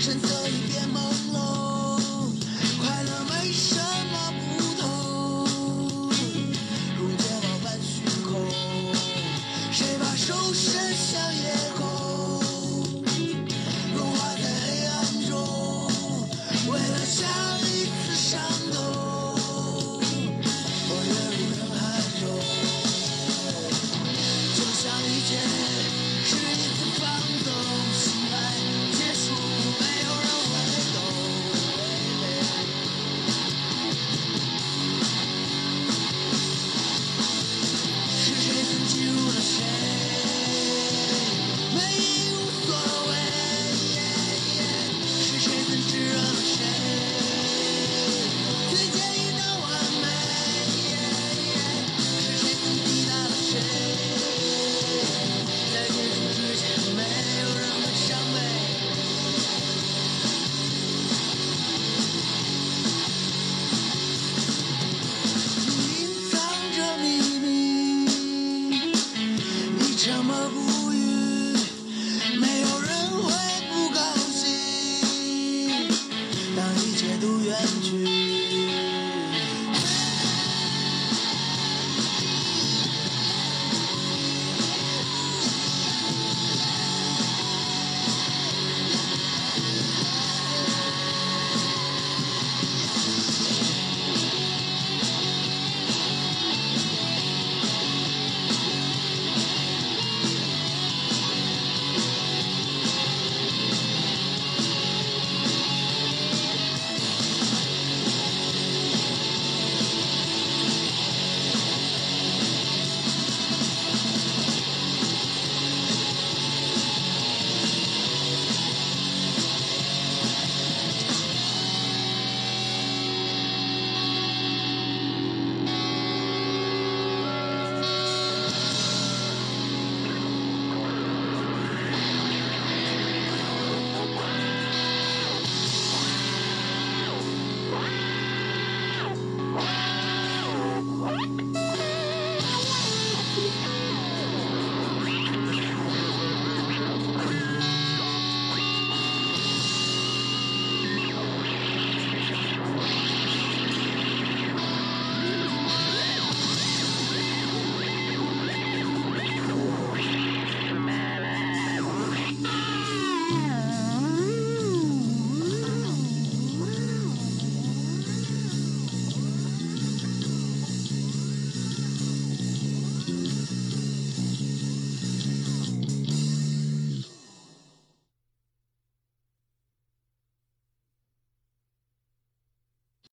Action, so